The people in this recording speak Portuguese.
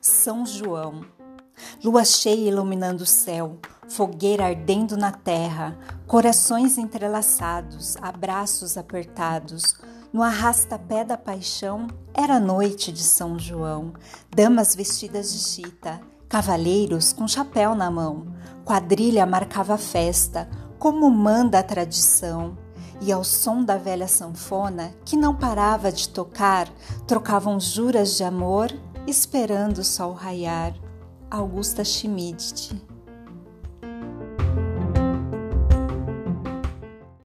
São João. Lua cheia iluminando o céu, fogueira ardendo na terra, corações entrelaçados, abraços apertados. No arrasta-pé da paixão era noite de São João, damas vestidas de chita, cavaleiros com chapéu na mão, quadrilha marcava a festa, como manda a tradição. E ao som da velha sanfona, que não parava de tocar, trocavam juras de amor, esperando o sol raiar. Augusta Schmidt